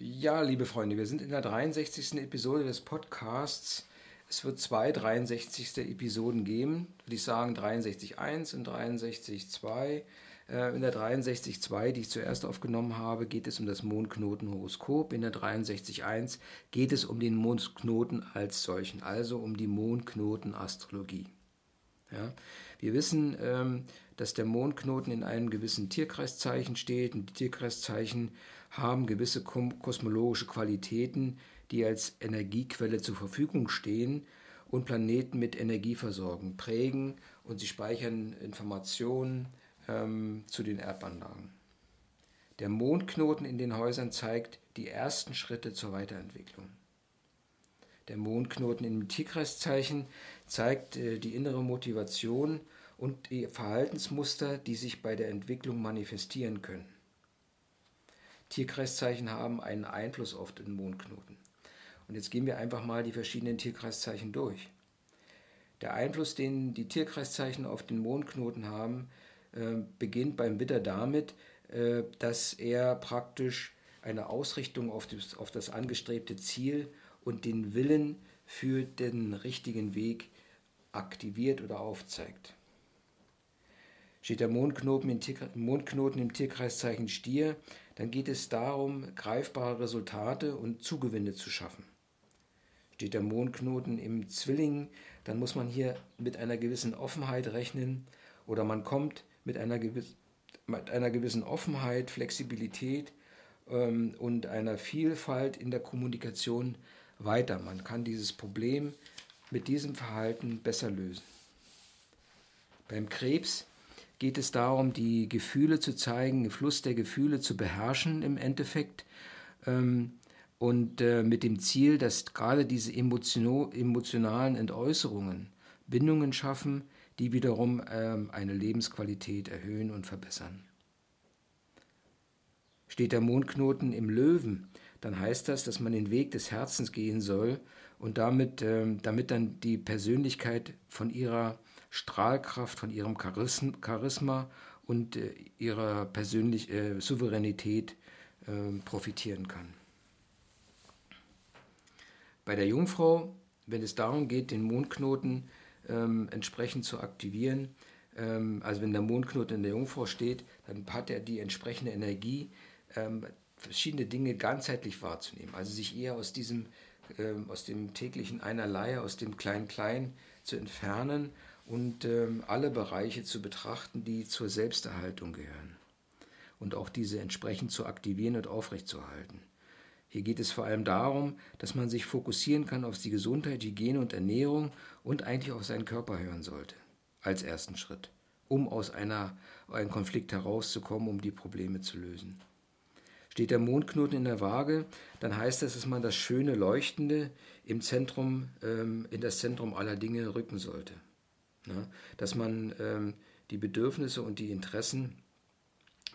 Ja, liebe Freunde, wir sind in der 63. Episode des Podcasts. Es wird zwei 63. Episoden geben, würde ich sagen 63.1 und 63.2. Äh, in der 63.2, die ich zuerst aufgenommen habe, geht es um das Mondknotenhoroskop. In der 63.1 geht es um den Mondknoten als solchen, also um die Mondknotenastrologie. Ja, wir wissen, ähm, dass der Mondknoten in einem gewissen Tierkreiszeichen steht und die Tierkreiszeichen haben gewisse kosmologische Qualitäten, die als Energiequelle zur Verfügung stehen und Planeten mit Energie versorgen, prägen und sie speichern Informationen ähm, zu den Erdanlagen. Der Mondknoten in den Häusern zeigt die ersten Schritte zur Weiterentwicklung. Der Mondknoten im Tierkreiszeichen zeigt äh, die innere Motivation und die Verhaltensmuster, die sich bei der Entwicklung manifestieren können. Tierkreiszeichen haben einen Einfluss auf den Mondknoten. Und jetzt gehen wir einfach mal die verschiedenen Tierkreiszeichen durch. Der Einfluss, den die Tierkreiszeichen auf den Mondknoten haben, äh, beginnt beim Witter damit, äh, dass er praktisch eine Ausrichtung auf das, auf das angestrebte Ziel und den Willen für den richtigen Weg aktiviert oder aufzeigt. Steht der Mondknoten im, Mondknoten im Tierkreiszeichen Stier, dann geht es darum, greifbare Resultate und Zugewinne zu schaffen. Steht der Mondknoten im Zwilling, dann muss man hier mit einer gewissen Offenheit rechnen oder man kommt mit einer, gewiss, mit einer gewissen Offenheit, Flexibilität ähm, und einer Vielfalt in der Kommunikation weiter. Man kann dieses Problem mit diesem Verhalten besser lösen. Beim Krebs geht es darum, die Gefühle zu zeigen, den Fluss der Gefühle zu beherrschen im Endeffekt. Ähm, und äh, mit dem Ziel, dass gerade diese emotionalen Entäußerungen Bindungen schaffen, die wiederum ähm, eine Lebensqualität erhöhen und verbessern. Steht der Mondknoten im Löwen, dann heißt das, dass man den Weg des Herzens gehen soll und damit, ähm, damit dann die Persönlichkeit von ihrer Strahlkraft, von ihrem Charisma und äh, ihrer persönlichen äh, Souveränität äh, profitieren kann. Bei der Jungfrau, wenn es darum geht, den Mondknoten ähm, entsprechend zu aktivieren, ähm, also wenn der Mondknoten in der Jungfrau steht, dann hat er die entsprechende Energie, ähm, verschiedene Dinge ganzheitlich wahrzunehmen, also sich eher aus diesem aus dem täglichen Einerlei, aus dem Klein-Klein zu entfernen und ähm, alle Bereiche zu betrachten, die zur Selbsterhaltung gehören und auch diese entsprechend zu aktivieren und aufrechtzuerhalten. Hier geht es vor allem darum, dass man sich fokussieren kann auf die Gesundheit, Hygiene und Ernährung und eigentlich auf seinen Körper hören sollte, als ersten Schritt, um aus einer, einem Konflikt herauszukommen, um die Probleme zu lösen. Steht der Mondknoten in der Waage, dann heißt das, dass man das schöne Leuchtende im Zentrum, ähm, in das Zentrum aller Dinge rücken sollte. Ne? Dass man ähm, die Bedürfnisse und die Interessen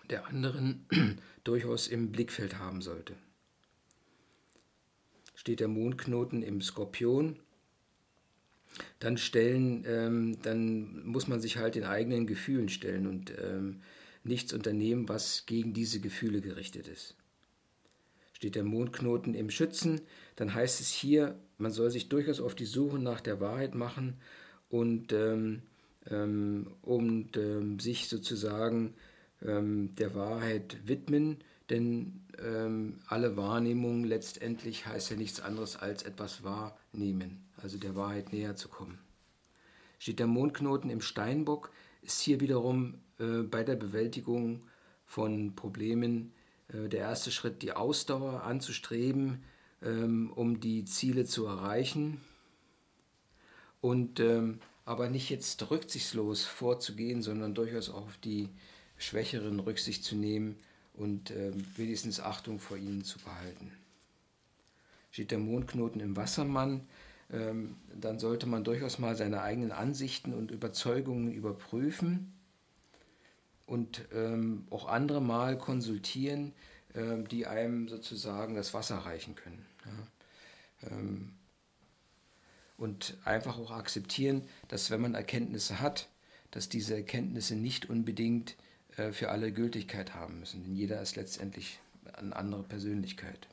der anderen durchaus im Blickfeld haben sollte. Steht der Mondknoten im Skorpion, dann stellen, ähm, dann muss man sich halt den eigenen Gefühlen stellen und ähm, nichts unternehmen, was gegen diese Gefühle gerichtet ist. Steht der Mondknoten im Schützen, dann heißt es hier, man soll sich durchaus auf die Suche nach der Wahrheit machen und, ähm, ähm, und ähm, sich sozusagen ähm, der Wahrheit widmen, denn alle Wahrnehmungen letztendlich heißt ja nichts anderes als etwas wahrnehmen, also der Wahrheit näher zu kommen. Steht der Mondknoten im Steinbock, ist hier wiederum äh, bei der Bewältigung von Problemen äh, der erste Schritt, die Ausdauer anzustreben, ähm, um die Ziele zu erreichen. Und ähm, aber nicht jetzt rücksichtslos vorzugehen, sondern durchaus auch auf die Schwächeren Rücksicht zu nehmen und ähm, wenigstens Achtung vor ihnen zu behalten. Steht der Mondknoten im Wassermann, dann sollte man durchaus mal seine eigenen Ansichten und Überzeugungen überprüfen und ähm, auch andere mal konsultieren, ähm, die einem sozusagen das Wasser reichen können. Ja. Und einfach auch akzeptieren, dass wenn man Erkenntnisse hat, dass diese Erkenntnisse nicht unbedingt äh, für alle Gültigkeit haben müssen. Denn jeder ist letztendlich eine andere Persönlichkeit.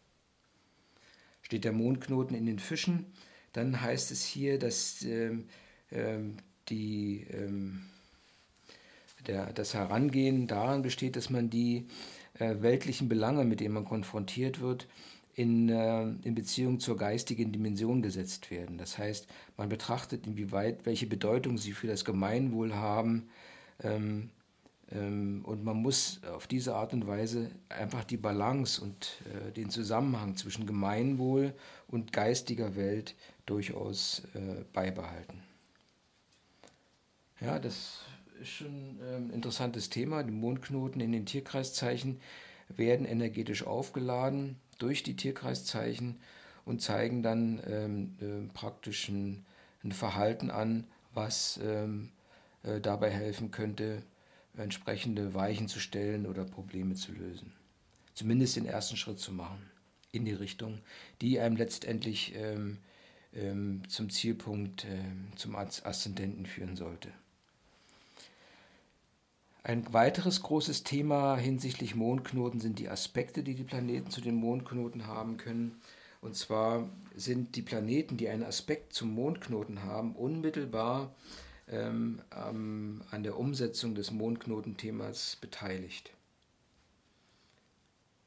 Steht der Mondknoten in den Fischen, dann heißt es hier, dass ähm, ähm, die, ähm, der, das Herangehen daran besteht, dass man die äh, weltlichen Belange, mit denen man konfrontiert wird, in, äh, in Beziehung zur geistigen Dimension gesetzt werden. Das heißt, man betrachtet, inwieweit, welche Bedeutung sie für das Gemeinwohl haben. Ähm, ähm, und man muss auf diese Art und Weise einfach die Balance und äh, den Zusammenhang zwischen Gemeinwohl und geistiger Welt durchaus äh, beibehalten. Ja, das ist schon ein ähm, interessantes Thema. Die Mondknoten in den Tierkreiszeichen werden energetisch aufgeladen durch die Tierkreiszeichen und zeigen dann ähm, äh, praktisch ein, ein, Verhalten an, was ähm, äh, dabei helfen könnte, entsprechende Weichen zu stellen oder Probleme zu lösen. Zumindest den ersten Schritt zu machen in die Richtung, die einem letztendlich ähm, ähm, zum Zielpunkt, ähm, zum Aszendenten führen sollte. Ein weiteres großes Thema hinsichtlich Mondknoten sind die Aspekte, die die Planeten zu den Mondknoten haben können. Und zwar sind die Planeten, die einen Aspekt zum Mondknoten haben, unmittelbar ähm, ähm, an der Umsetzung des Mondknotenthemas beteiligt.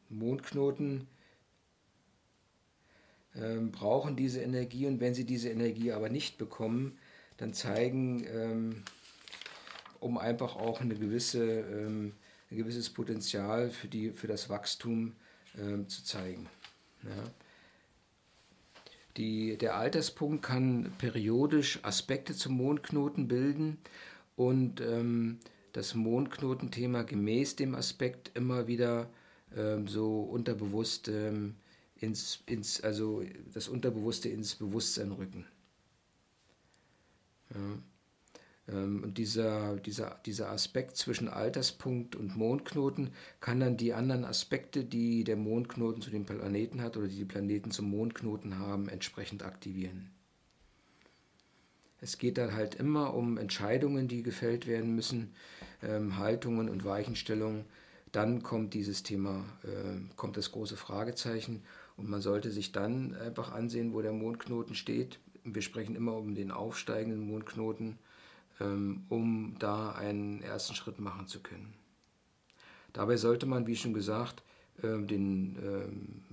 Mondknoten ähm, brauchen diese Energie und wenn sie diese Energie aber nicht bekommen, dann zeigen ähm, um einfach auch eine gewisse, ähm, ein gewisses Potenzial für, die, für das Wachstum ähm, zu zeigen. Ja. Die, der Alterspunkt kann periodisch Aspekte zum Mondknoten bilden und ähm, das Mondknotenthema gemäß dem Aspekt immer wieder ähm, so unterbewusst ähm, ins, ins, also das Unterbewusste ins Bewusstsein rücken. Ja. Ähm, und dieser, dieser, dieser Aspekt zwischen Alterspunkt und Mondknoten kann dann die anderen Aspekte, die der Mondknoten zu den Planeten hat oder die die Planeten zum Mondknoten haben, entsprechend aktivieren. Es geht dann halt immer um Entscheidungen, die gefällt werden müssen, ähm, Haltungen und Weichenstellungen. Dann kommt dieses Thema, äh, kommt das große Fragezeichen und man sollte sich dann einfach ansehen, wo der Mondknoten steht. Wir sprechen immer um den aufsteigenden Mondknoten ähm, um da einen ersten Schritt machen zu können. Dabei sollte man, wie schon gesagt, ähm, den, ähm,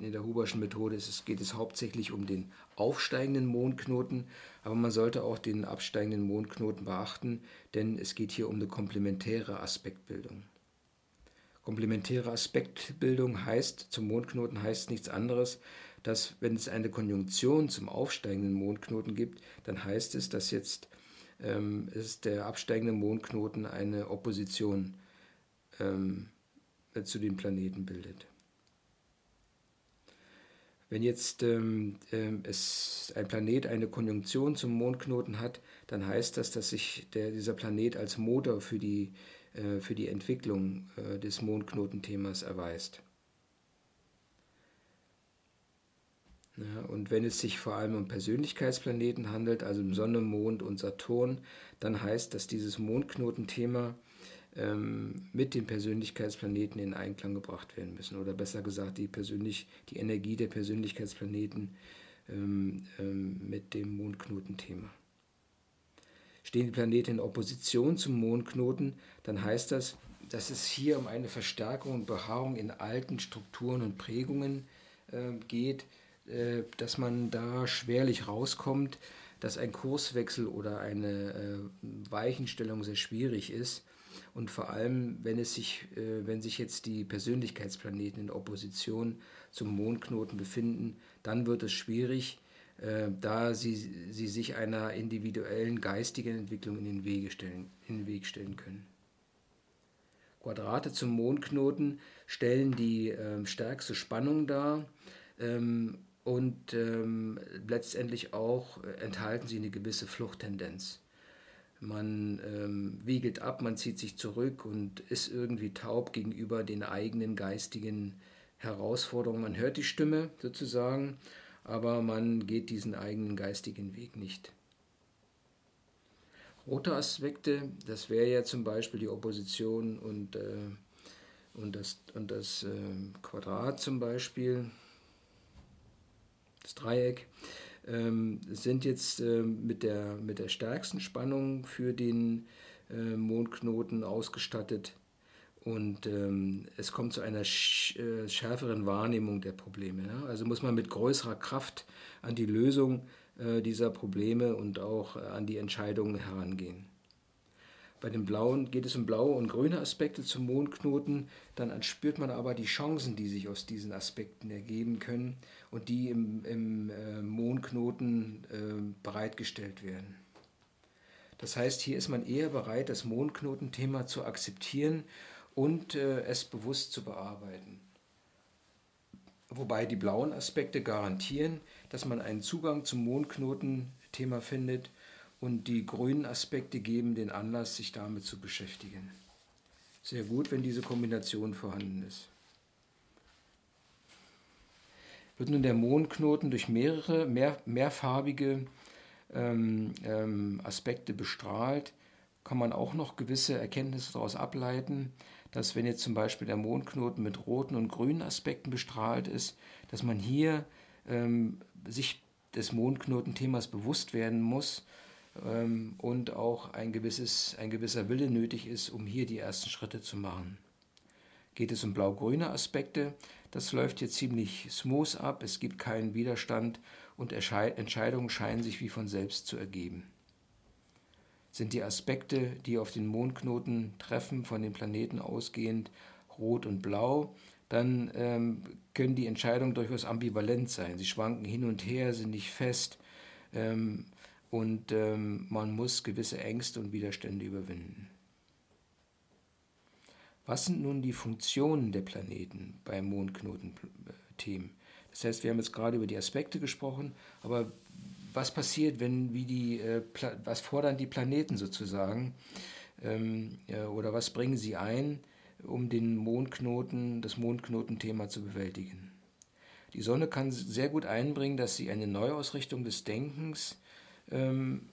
in der Huberschen Methode geht es hauptsächlich um den aufsteigenden Mondknoten, aber man sollte auch den absteigenden Mondknoten beachten, denn es geht hier um eine komplementäre Aspektbildung. Komplementäre Aspektbildung heißt, zum Mondknoten heißt nichts anderes, dass wenn es eine Konjunktion zum aufsteigenden Mondknoten gibt, dann heißt es, dass jetzt ähm, ist der absteigende Mondknoten eine Opposition ähm, zu den Planeten bildet. Wenn jetzt ähm, ähm, es ein Planet eine Konjunktion zum Mondknoten hat, dann heißt das, dass sich der, dieser Planet als Motor für die, äh, für die Entwicklung äh, des Mondknotenthemas erweist. Ja, und wenn es sich vor allem um Persönlichkeitsplaneten handelt, also um Sonne, Mond und Saturn, dann heißt, dass dieses Mondknotenthema ähm, mit den Persönlichkeitsplaneten in Einklang gebracht werden müssen. Oder besser gesagt, die, persönlich, die Energie der Persönlichkeitsplaneten ähm, ähm, mit dem Mondknotenthema. Stehen die Planeten in Opposition zum Mondknoten, dann heißt das, dass es hier um eine Verstärkung und Beharrung in alten Strukturen und Prägungen äh, geht, dass man da schwerlich rauskommt, dass ein Kurswechsel oder eine äh, Weichenstellung sehr schwierig ist. Und vor allem, wenn, es sich, äh, wenn sich jetzt die Persönlichkeitsplaneten in Opposition zum Mondknoten befinden, dann wird es schwierig, da sie, sie sich einer individuellen geistigen Entwicklung in den, Wege stellen, in den Weg stellen können. Quadrate zum Mondknoten stellen die äh, stärkste Spannung dar. Ähm, und ähm, letztendlich auch äh, enthalten sie eine gewisse Fluchttendenz. Man ähm, wiegelt ab, man zieht sich zurück und ist irgendwie taub gegenüber den eigenen geistigen Herausforderungen. Man hört die Stimme sozusagen, aber man geht diesen eigenen geistigen Weg nicht. Rote Aspekte, das wäre ja zum Beispiel die Opposition und, äh, und das, und das äh, Quadrat zum Beispiel. Das Dreieck, ähm, sind jetzt äh, mit, der, mit der stärksten Spannung für den äh, Mondknoten ausgestattet. Und ähm, es kommt zu einer sch äh, schärferen Wahrnehmung der Probleme. Ja? Also muss man mit größerer Kraft an die Lösung äh, dieser Probleme und auch äh, an die Entscheidungen herangehen. Bei den blauen geht es um blaue und grüne Aspekte zum Mondknoten. Dann spürt man aber die Chancen, die sich aus diesen Aspekten ergeben können und die im, im äh, Mondknoten äh, bereitgestellt werden. Das heißt, hier ist man eher bereit, das Mondknotenthema zu akzeptieren und äh, es bewusst zu bearbeiten. Wobei die blauen Aspekte garantieren, dass man einen Zugang zum Mondknotenthema findet und die grünen Aspekte geben den Anlass, sich damit zu beschäftigen. Sehr gut, wenn diese Kombination vorhanden ist. Wird nun der Mondknoten durch mehrere mehr, mehrfarbige ähm, ähm, Aspekte bestrahlt, kann man auch noch gewisse Erkenntnisse daraus ableiten, dass wenn jetzt zum Beispiel der Mondknoten mit roten und grünen Aspekten bestrahlt ist, dass man hier ähm, sich des Mondknotenthemas bewusst werden muss ähm, und auch ein, gewisses, ein gewisser Wille nötig ist, um hier die ersten Schritte zu machen. Geht es um blau-grüne Aspekte, das läuft hier ziemlich smooth ab, es gibt keinen Widerstand und Entscheidungen scheinen sich wie von selbst zu ergeben. Sind die Aspekte, die auf den Mondknoten treffen, von den Planeten ausgehend rot und blau, dann ähm, können die Entscheidungen durchaus ambivalent sein. Sie schwanken hin und her, sind nicht fest. Ähm, und ähm, man muss gewisse Ängste und Widerstände überwinden. Was sind nun die Funktionen der Planeten beim Mondknoten-Themen? Das heißt, wir haben jetzt gerade über die Aspekte gesprochen, aber was passiert, wenn wie die, äh, was fordern die Planeten sozusagen ähm, ja, oder was bringen sie ein, um den Mondknoten, das Mondknotenthema zu bewältigen? Die Sonne kann sehr gut einbringen, dass sie eine Neuausrichtung des Denkens ähm,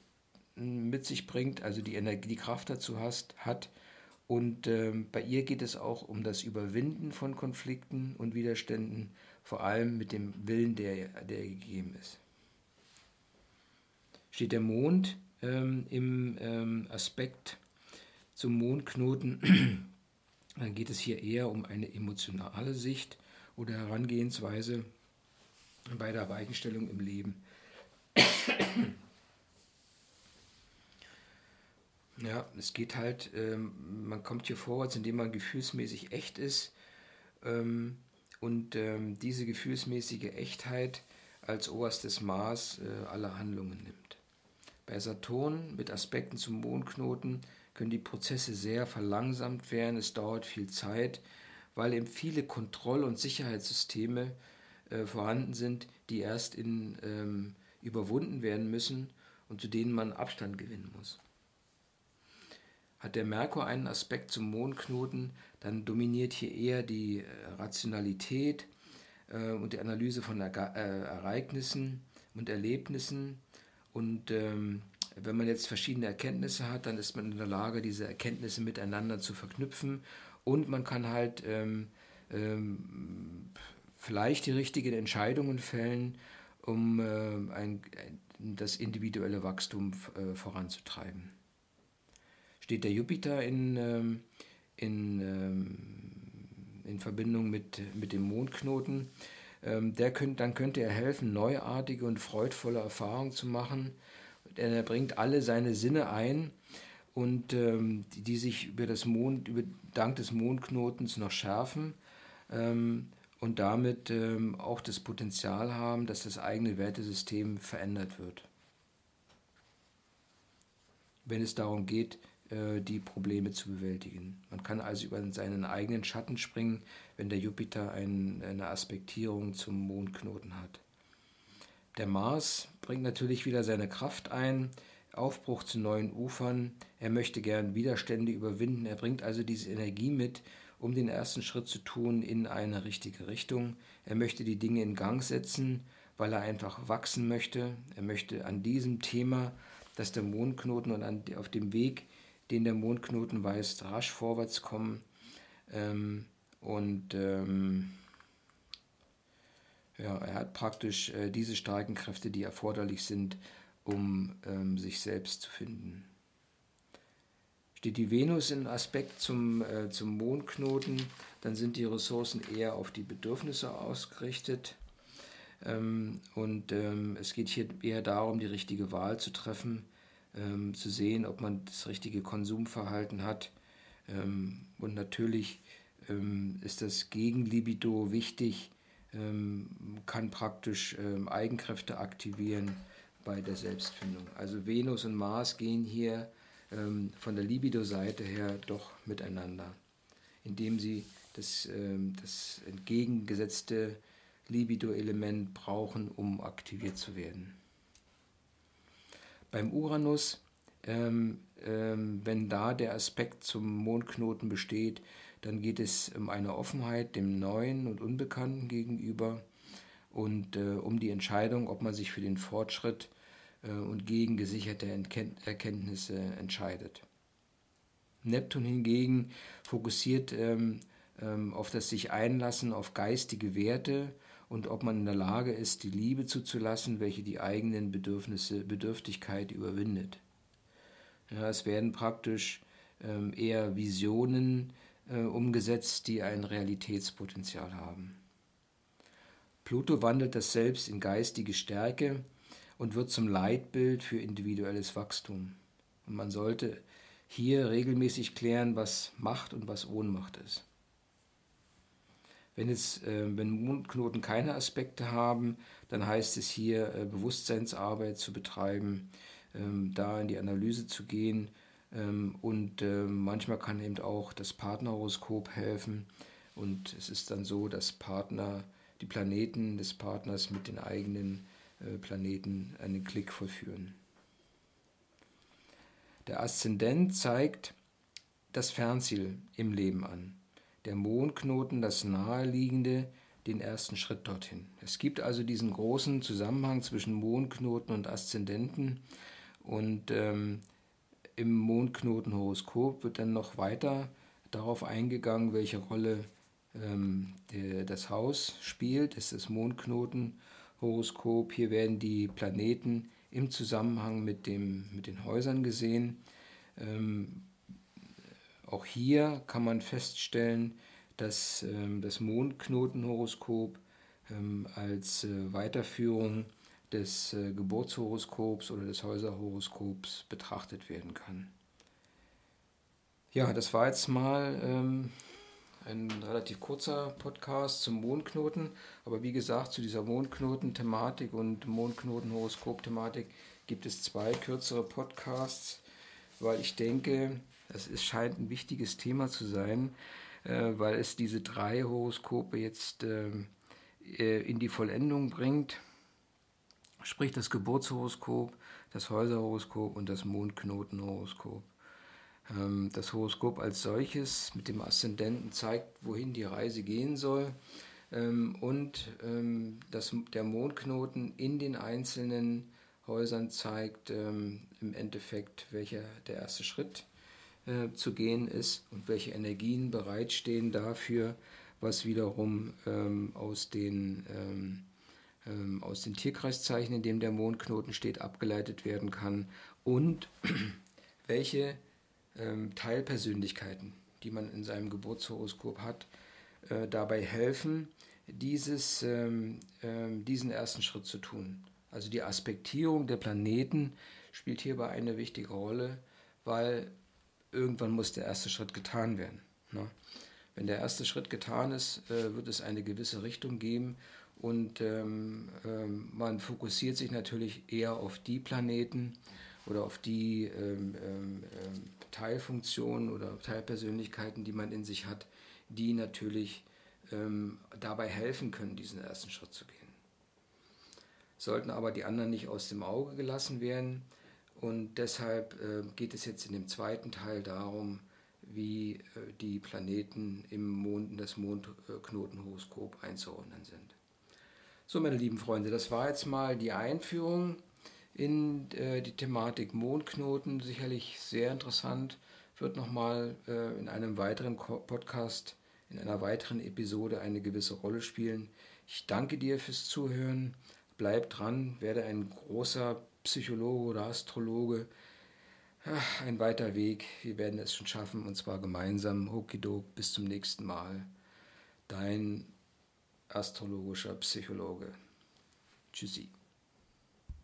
mit sich bringt, also die Energie, die Kraft dazu hast, hat. Und ähm, bei ihr geht es auch um das Überwinden von Konflikten und Widerständen, vor allem mit dem Willen, der, der gegeben ist. Steht der Mond ähm, im ähm, Aspekt zum Mondknoten, dann geht es hier eher um eine emotionale Sicht oder Herangehensweise bei der Weichenstellung im Leben. Ja, es geht halt, ähm, man kommt hier vorwärts, indem man gefühlsmäßig echt ist ähm, und ähm, diese gefühlsmäßige Echtheit als oberstes Maß äh, aller Handlungen nimmt. Bei Saturn mit Aspekten zum Mondknoten können die Prozesse sehr verlangsamt werden, es dauert viel Zeit, weil eben viele Kontroll- und Sicherheitssysteme äh, vorhanden sind, die erst in, ähm, überwunden werden müssen und zu denen man Abstand gewinnen muss. Hat der Merkur einen Aspekt zum Mondknoten, dann dominiert hier eher die äh, Rationalität äh, und die Analyse von äh, Ereignissen und Erlebnissen. Und ähm, wenn man jetzt verschiedene Erkenntnisse hat, dann ist man in der Lage, diese Erkenntnisse miteinander zu verknüpfen. Und man kann halt ähm, ähm, vielleicht die richtigen Entscheidungen fällen, um äh, ein, das individuelle Wachstum äh, voranzutreiben steht der Jupiter in, ähm, in, ähm, in Verbindung mit, mit dem Mondknoten. Ähm, der könnt, dann könnte er helfen, neuartige und freudvolle Erfahrungen zu machen. Denn er bringt alle seine Sinne ein und ähm, die, die, sich über das Mond, über, dank des Mondknotens noch schärfen ähm, und damit ähm, auch das Potenzial haben, dass das eigene Wertesystem verändert wird. Wenn es darum geht, die Probleme zu bewältigen. Man kann also über seinen eigenen Schatten springen, wenn der Jupiter ein, eine Aspektierung zum Mondknoten hat. Der Mars bringt natürlich wieder seine Kraft ein, Aufbruch zu neuen Ufern. Er möchte gern Widerstände überwinden. Er bringt also diese Energie mit, um den ersten Schritt zu tun in eine richtige Richtung. Er möchte die Dinge in Gang setzen, weil er einfach wachsen möchte. Er möchte an diesem Thema, dass der Mondknoten und an, auf dem Weg den der Mondknoten weist, rasch vorwärts kommen. Ähm, und ähm, ja, er hat praktisch äh, diese starken Kräfte, die erforderlich sind, um ähm, sich selbst zu finden. Steht die Venus in Aspekt zum, äh, zum Mondknoten, dann sind die Ressourcen eher auf die Bedürfnisse ausgerichtet. Ähm, und ähm, es geht hier eher darum, die richtige Wahl zu treffen, ähm, zu sehen, ob man das richtige Konsumverhalten hat. Ähm, und natürlich ähm, ist das Gegenlibido wichtig, ähm, kann praktisch ähm, Eigenkräfte aktivieren bei der Selbstfindung. Also Venus und Mars gehen hier ähm, von der Libido-Seite her doch miteinander, indem sie das, das entgegengesetzte Libido-Element brauchen, um aktiviert zu werden. Beim Uranus, ähm, ähm, wenn da der Aspekt zum Mondknoten besteht, dann geht es um eine Offenheit dem Neuen und Unbekannten gegenüber und äh, um die Entscheidung, ob man sich für den Fortschritt äh, und gegen gesicherte Erkenntnisse entscheidet. Neptun hingegen fokussiert ähm, ähm, auf das sich einlassen auf geistige Werte und ob man in der Lage ist, die Liebe zuzulassen, welche die eigenen Bedürfnisse, Bedürftigkeit überwindet. Ja, es werden praktisch ähm, eher Visionen äh, umgesetzt, die ein Realitätspotenzial haben. Pluto wandelt das Selbst in geistige Stärke und wird zum Leitbild für individuelles Wachstum. Und man sollte hier regelmäßig klären, was Macht und was Ohnmacht ist. Wenn, jetzt, äh, wenn Mondknoten keine Aspekte haben, dann heißt es hier, äh, Bewusstseinsarbeit zu betreiben, ähm, da in die Analyse zu gehen ähm, und ähm, manchmal kann eben auch das Partnerhoroskop helfen. Und es ist dann so, dass Partner, die Planeten des Partners mit den eigenen äh, Planeten einen Klick vollführen. Der Aszendent zeigt das Fernziel im Leben an. Der Mondknoten das naheliegende, den ersten Schritt dorthin. Es gibt also diesen großen Zusammenhang zwischen Mondknoten und Aszendenten und ähm, im Mondknotenhoroskop wird dann noch weiter darauf eingegangen, welche Rolle ähm, der, das Haus spielt. Das ist das Mondknotenhoroskop. Hier werden die Planeten im Zusammenhang mit, dem, mit den Häusern gesehen. Ähm, auch hier kann man feststellen, dass ähm, das Mondknotenhoroskop ähm, als äh, Weiterführung des äh, Geburtshoroskops oder des Häuserhoroskops betrachtet werden kann. Ja, das war jetzt mal ähm, ein relativ kurzer Podcast zum Mondknoten, aber wie gesagt, zu dieser Mondknoten-Thematik und Mondknoten-Horoskop-Thematik gibt es zwei kürzere Podcasts, weil ich denke, es scheint ein wichtiges Thema zu sein, äh, weil es diese drei Horoskope jetzt ähm, äh, in die Vollendung bringt sprich das Geburtshoroskop, das Häuserhoroskop und das Mondknotenhoroskop. Ähm, das Horoskop als solches mit dem Aszendenten zeigt, wohin die Reise gehen soll. Ähm, und ähm, das, der Mondknoten in den einzelnen Häusern zeigt im Endeffekt, welcher der erste Schritt äh, zu gehen ist und welche Energien bereitstehen dafür, was wiederum aus den ähm, aus den Tierkreiszeichen, in dem der Mondknoten steht, abgeleitet werden kann und welche ähm, Teilpersönlichkeiten, die man in seinem Geburtshoroskop hat, äh, dabei helfen, dieses, ähm, ähm, diesen ersten Schritt zu tun. Also die Aspektierung der Planeten spielt hierbei eine wichtige Rolle, weil irgendwann muss der erste Schritt getan werden. Ne? Wenn der erste Schritt getan ist, äh, wird es eine gewisse Richtung geben und ähm, ähm, man fokussiert sich natürlich eher auf die Planeten oder auf die ähm, ähm, ähm, Teilfunktionen oder Teilpersönlichkeiten, die man in sich hat, die natürlich ähm, dabei helfen können, diesen ersten Schritt zu gehen. Sollten aber die anderen nicht aus dem Auge gelassen werden. Und deshalb äh, geht es jetzt in dem zweiten Teil darum, wie äh, die Planeten im Mond, in das Mondknotenhoroskop einzuordnen sind. So, meine lieben Freunde, das war jetzt mal die Einführung in äh, die Thematik Mondknoten. Sicherlich sehr interessant. Wird nochmal äh, in einem weiteren Podcast, in einer weiteren Episode eine gewisse Rolle spielen. Ich danke dir fürs Zuhören. Bleib dran, werde ein großer Psychologe oder Astrologe. Ach, ein weiter Weg. Wir werden es schon schaffen und zwar gemeinsam. Hokidok, bis zum nächsten Mal. Dein astrologischer Psychologe. Tschüssi.